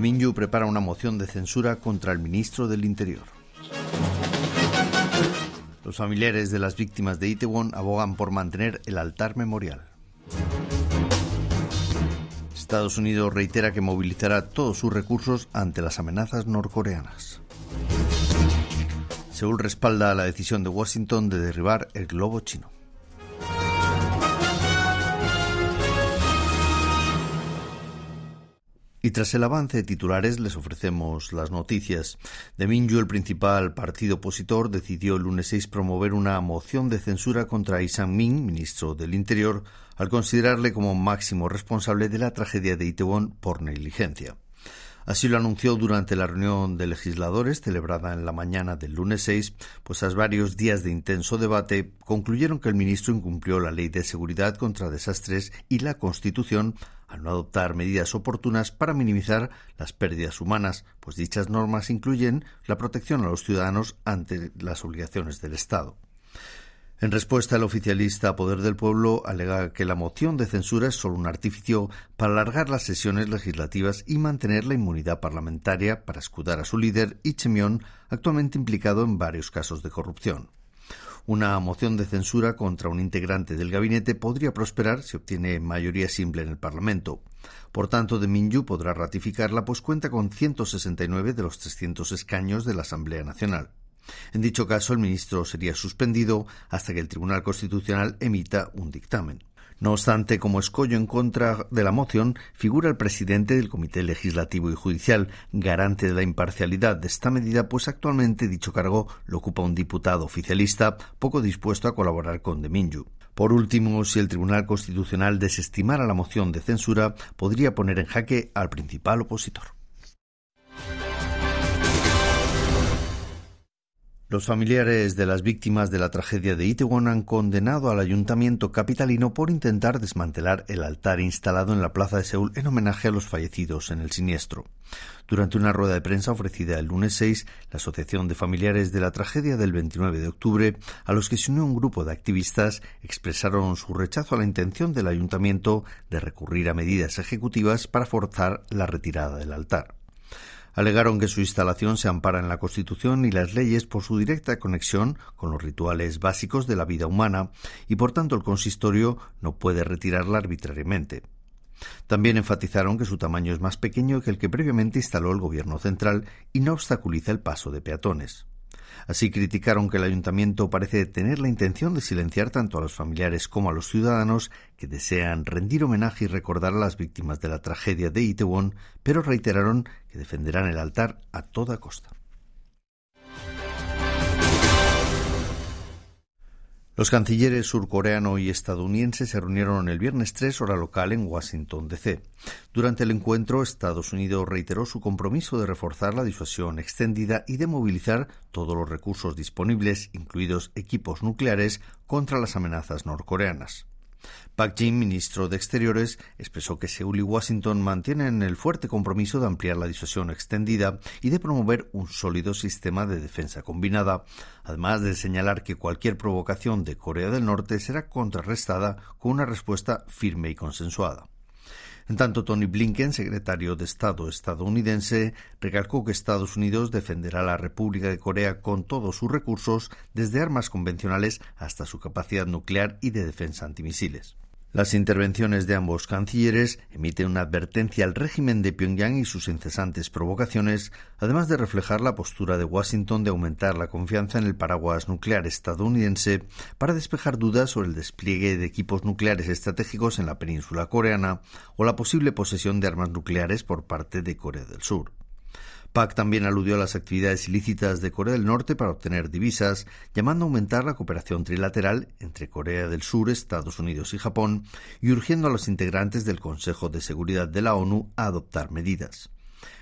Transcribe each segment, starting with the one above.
Minyu prepara una moción de censura contra el ministro del Interior. Los familiares de las víctimas de Itaewon abogan por mantener el altar memorial. Estados Unidos reitera que movilizará todos sus recursos ante las amenazas norcoreanas. Seúl respalda la decisión de Washington de derribar el globo chino. Y tras el avance de titulares les ofrecemos las noticias. De el principal partido opositor, decidió el lunes 6 promover una moción de censura contra Isan Min, ministro del Interior, al considerarle como máximo responsable de la tragedia de Itaewon por negligencia. Así lo anunció durante la reunión de legisladores celebrada en la mañana del lunes 6, pues tras varios días de intenso debate concluyeron que el ministro incumplió la Ley de Seguridad contra Desastres y la Constitución al no adoptar medidas oportunas para minimizar las pérdidas humanas, pues dichas normas incluyen la protección a los ciudadanos ante las obligaciones del Estado. En respuesta, el oficialista Poder del Pueblo alega que la moción de censura es solo un artificio para alargar las sesiones legislativas y mantener la inmunidad parlamentaria para escudar a su líder, Ichemion, actualmente implicado en varios casos de corrupción. Una moción de censura contra un integrante del gabinete podría prosperar si obtiene mayoría simple en el Parlamento. Por tanto, de Minyu podrá ratificarla, pues cuenta con 169 de los 300 escaños de la Asamblea Nacional. En dicho caso, el ministro sería suspendido hasta que el Tribunal Constitucional emita un dictamen. No obstante, como escollo en contra de la moción, figura el presidente del Comité Legislativo y Judicial, garante de la imparcialidad de esta medida, pues actualmente dicho cargo lo ocupa un diputado oficialista poco dispuesto a colaborar con Deminju. Por último, si el Tribunal Constitucional desestimara la moción de censura, podría poner en jaque al principal opositor. Los familiares de las víctimas de la tragedia de Itaewon han condenado al ayuntamiento capitalino por intentar desmantelar el altar instalado en la plaza de Seúl en homenaje a los fallecidos en el siniestro. Durante una rueda de prensa ofrecida el lunes 6, la Asociación de Familiares de la Tragedia del 29 de octubre, a los que se unió un grupo de activistas, expresaron su rechazo a la intención del ayuntamiento de recurrir a medidas ejecutivas para forzar la retirada del altar. Alegaron que su instalación se ampara en la Constitución y las leyes por su directa conexión con los rituales básicos de la vida humana y por tanto el consistorio no puede retirarla arbitrariamente. También enfatizaron que su tamaño es más pequeño que el que previamente instaló el Gobierno central y no obstaculiza el paso de peatones. Así criticaron que el ayuntamiento parece tener la intención de silenciar tanto a los familiares como a los ciudadanos que desean rendir homenaje y recordar a las víctimas de la tragedia de Itaewon, pero reiteraron que defenderán el altar a toda costa. Los cancilleres surcoreano y estadounidense se reunieron el viernes 3 hora local en Washington, D.C. Durante el encuentro, Estados Unidos reiteró su compromiso de reforzar la disuasión extendida y de movilizar todos los recursos disponibles, incluidos equipos nucleares, contra las amenazas norcoreanas. Pak Jin, ministro de Exteriores, expresó que Seúl y Washington mantienen el fuerte compromiso de ampliar la disuasión extendida y de promover un sólido sistema de defensa combinada, además de señalar que cualquier provocación de Corea del Norte será contrarrestada con una respuesta firme y consensuada. En tanto, Tony Blinken, secretario de Estado estadounidense, recalcó que Estados Unidos defenderá a la República de Corea con todos sus recursos, desde armas convencionales hasta su capacidad nuclear y de defensa antimisiles. Las intervenciones de ambos cancilleres emiten una advertencia al régimen de Pyongyang y sus incesantes provocaciones, además de reflejar la postura de Washington de aumentar la confianza en el paraguas nuclear estadounidense para despejar dudas sobre el despliegue de equipos nucleares estratégicos en la península coreana o la posible posesión de armas nucleares por parte de Corea del Sur. Pak también aludió a las actividades ilícitas de Corea del Norte para obtener divisas, llamando a aumentar la cooperación trilateral entre Corea del Sur, Estados Unidos y Japón, y urgiendo a los integrantes del Consejo de Seguridad de la ONU a adoptar medidas.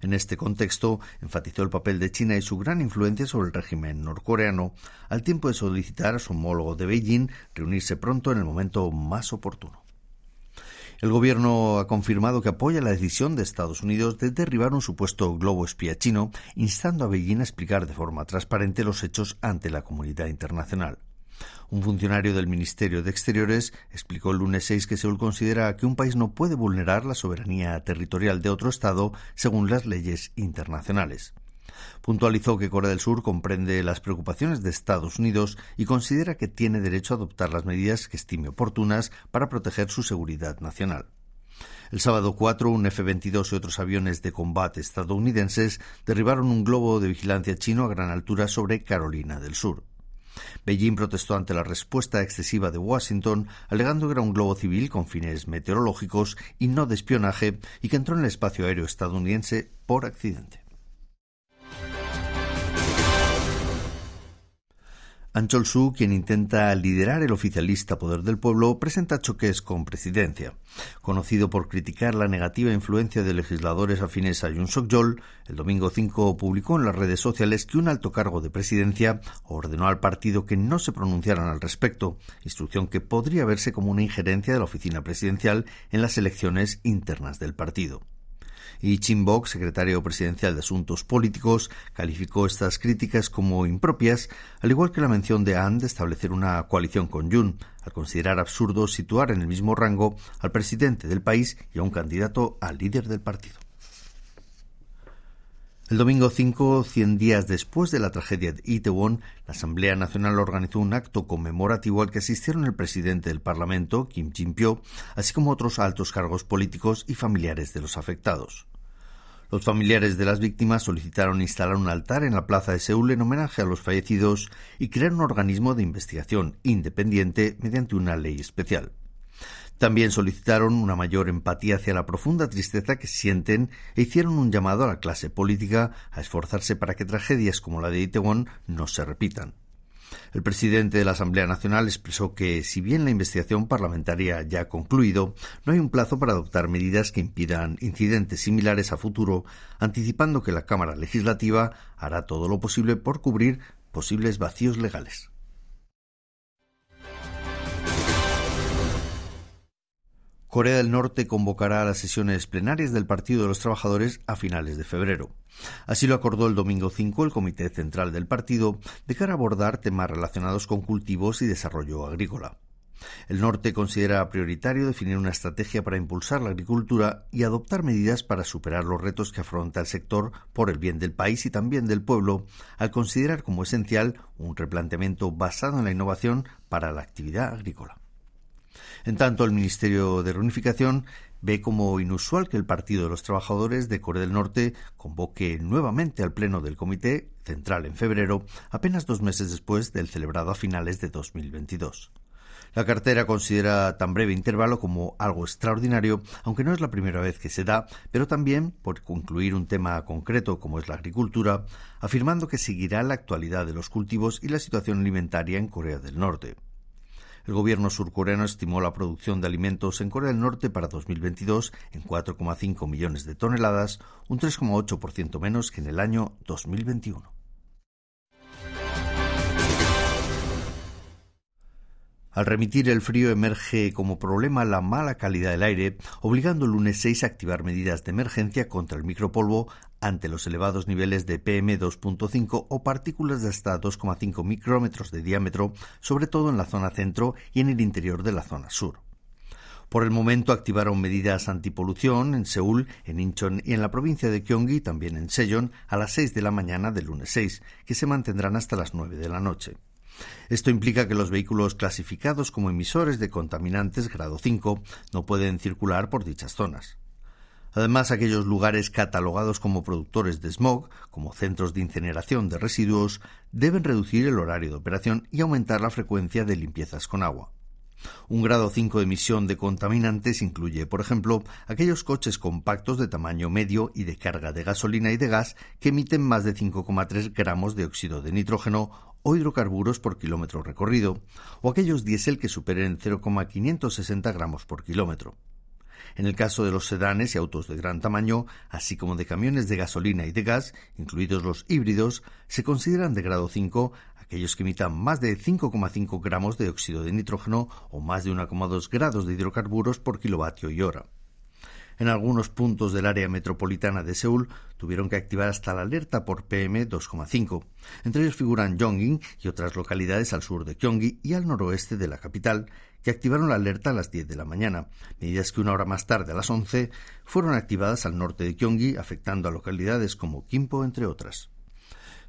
En este contexto, enfatizó el papel de China y su gran influencia sobre el régimen norcoreano, al tiempo de solicitar a su homólogo de Beijing reunirse pronto en el momento más oportuno. El gobierno ha confirmado que apoya la decisión de Estados Unidos de derribar un supuesto globo espía chino, instando a Beijing a explicar de forma transparente los hechos ante la comunidad internacional. Un funcionario del Ministerio de Exteriores explicó el lunes 6 que Seúl considera que un país no puede vulnerar la soberanía territorial de otro Estado según las leyes internacionales. Puntualizó que Corea del Sur comprende las preocupaciones de Estados Unidos y considera que tiene derecho a adoptar las medidas que estime oportunas para proteger su seguridad nacional. El sábado 4, un F-22 y otros aviones de combate estadounidenses derribaron un globo de vigilancia chino a gran altura sobre Carolina del Sur. Beijing protestó ante la respuesta excesiva de Washington, alegando que era un globo civil con fines meteorológicos y no de espionaje y que entró en el espacio aéreo estadounidense por accidente. Anchol Su, quien intenta liderar el oficialista Poder del Pueblo, presenta choques con presidencia. Conocido por criticar la negativa influencia de legisladores afines a Yoon Suk-yeol, el domingo 5 publicó en las redes sociales que un alto cargo de presidencia ordenó al partido que no se pronunciaran al respecto, instrucción que podría verse como una injerencia de la oficina presidencial en las elecciones internas del partido y Bok, secretario presidencial de Asuntos Políticos, calificó estas críticas como impropias, al igual que la mención de Han de establecer una coalición con Yun, al considerar absurdo situar en el mismo rango al presidente del país y a un candidato al líder del partido. El domingo 5, cien días después de la tragedia de Itaewon, la Asamblea Nacional organizó un acto conmemorativo al que asistieron el presidente del Parlamento, Kim Jin-pyo, así como otros altos cargos políticos y familiares de los afectados. Los familiares de las víctimas solicitaron instalar un altar en la plaza de Seúl en homenaje a los fallecidos y crear un organismo de investigación independiente mediante una ley especial. También solicitaron una mayor empatía hacia la profunda tristeza que sienten e hicieron un llamado a la clase política a esforzarse para que tragedias como la de Itaewon no se repitan. El presidente de la Asamblea Nacional expresó que, si bien la investigación parlamentaria ya ha concluido, no hay un plazo para adoptar medidas que impidan incidentes similares a futuro, anticipando que la Cámara Legislativa hará todo lo posible por cubrir posibles vacíos legales. Corea del Norte convocará a las sesiones plenarias del Partido de los Trabajadores a finales de febrero. Así lo acordó el domingo 5 el Comité Central del partido de cara a abordar temas relacionados con cultivos y desarrollo agrícola. El norte considera prioritario definir una estrategia para impulsar la agricultura y adoptar medidas para superar los retos que afronta el sector por el bien del país y también del pueblo, al considerar como esencial un replanteamiento basado en la innovación para la actividad agrícola. En tanto, el Ministerio de Reunificación ve como inusual que el Partido de los Trabajadores de Corea del Norte convoque nuevamente al Pleno del Comité Central en febrero, apenas dos meses después del celebrado a finales de 2022. La cartera considera tan breve intervalo como algo extraordinario, aunque no es la primera vez que se da, pero también por concluir un tema concreto como es la agricultura, afirmando que seguirá la actualidad de los cultivos y la situación alimentaria en Corea del Norte. El gobierno surcoreano estimó la producción de alimentos en Corea del Norte para 2022 en 4,5 millones de toneladas, un 3,8% menos que en el año 2021. Al remitir el frío emerge como problema la mala calidad del aire, obligando el lunes 6 a activar medidas de emergencia contra el micropolvo ante los elevados niveles de PM2.5 o partículas de hasta 2,5 micrómetros de diámetro, sobre todo en la zona centro y en el interior de la zona sur. Por el momento activaron medidas antipolución en Seúl, en Incheon y en la provincia de Gyeonggi, también en Sejeon, a las 6 de la mañana del lunes 6, que se mantendrán hasta las 9 de la noche. Esto implica que los vehículos clasificados como emisores de contaminantes grado 5 no pueden circular por dichas zonas. Además, aquellos lugares catalogados como productores de smog, como centros de incineración de residuos, deben reducir el horario de operación y aumentar la frecuencia de limpiezas con agua. Un grado 5 de emisión de contaminantes incluye, por ejemplo, aquellos coches compactos de tamaño medio y de carga de gasolina y de gas que emiten más de 5,3 gramos de óxido de nitrógeno o hidrocarburos por kilómetro recorrido, o aquellos diésel que superen 0,560 gramos por kilómetro. En el caso de los sedanes y autos de gran tamaño, así como de camiones de gasolina y de gas, incluidos los híbridos, se consideran de grado 5 aquellos que emitan más de 5,5 gramos de óxido de nitrógeno o más de 1,2 grados de hidrocarburos por kilovatio y hora. En algunos puntos del área metropolitana de Seúl tuvieron que activar hasta la alerta por PM2,5. Entre ellos figuran Yongin y otras localidades al sur de Gyeonggi y al noroeste de la capital, que activaron la alerta a las 10 de la mañana, medidas que una hora más tarde, a las 11, fueron activadas al norte de Gyeonggi, afectando a localidades como Kimpo, entre otras.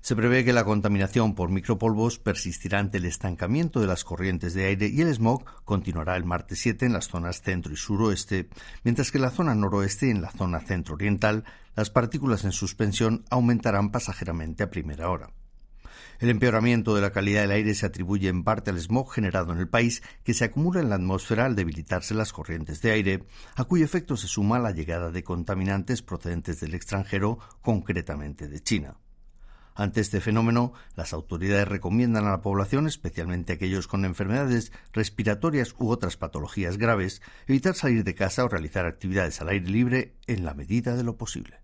Se prevé que la contaminación por micropolvos persistirá ante el estancamiento de las corrientes de aire y el smog continuará el martes 7 en las zonas centro y suroeste, mientras que en la zona noroeste y en la zona centro-oriental las partículas en suspensión aumentarán pasajeramente a primera hora. El empeoramiento de la calidad del aire se atribuye en parte al smog generado en el país que se acumula en la atmósfera al debilitarse las corrientes de aire, a cuyo efecto se suma la llegada de contaminantes procedentes del extranjero, concretamente de China. Ante este fenómeno, las autoridades recomiendan a la población, especialmente aquellos con enfermedades respiratorias u otras patologías graves, evitar salir de casa o realizar actividades al aire libre en la medida de lo posible.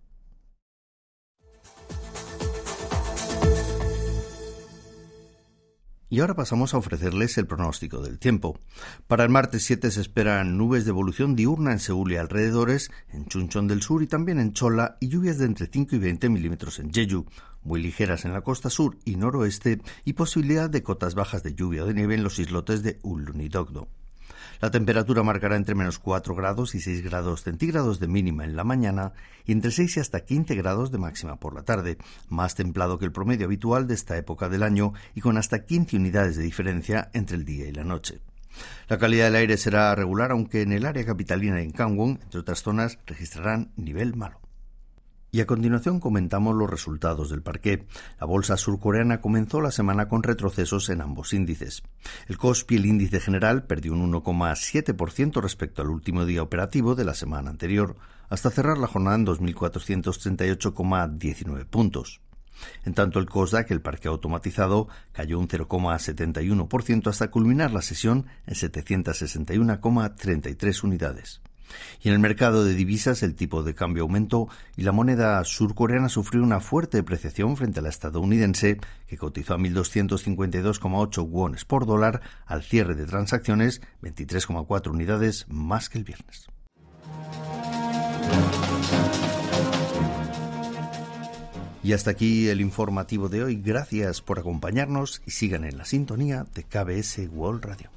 Y ahora pasamos a ofrecerles el pronóstico del tiempo. Para el martes 7 se esperan nubes de evolución diurna en Seúl y alrededores, en Chuncheon del Sur y también en Chola, y lluvias de entre 5 y 20 milímetros en Jeju, muy ligeras en la costa sur y noroeste, y posibilidad de cotas bajas de lluvia o de nieve en los islotes de Ullun y. La temperatura marcará entre menos 4 grados y 6 grados centígrados de mínima en la mañana y entre 6 y hasta 15 grados de máxima por la tarde, más templado que el promedio habitual de esta época del año y con hasta 15 unidades de diferencia entre el día y la noche. La calidad del aire será regular, aunque en el área capitalina y en Gangwon, entre otras zonas, registrarán nivel malo. Y a continuación comentamos los resultados del parqué. La bolsa surcoreana comenzó la semana con retrocesos en ambos índices. El KOSPI, el índice general, perdió un 1,7% respecto al último día operativo de la semana anterior, hasta cerrar la jornada en 2.438,19 puntos. En tanto, el COSDAC, el parque automatizado, cayó un 0,71% hasta culminar la sesión en 761,33 unidades. Y en el mercado de divisas el tipo de cambio aumentó y la moneda surcoreana sufrió una fuerte depreciación frente a la estadounidense, que cotizó a 1.252,8 wones por dólar al cierre de transacciones, 23,4 unidades más que el viernes. Y hasta aquí el informativo de hoy. Gracias por acompañarnos y sigan en la sintonía de KBS World Radio.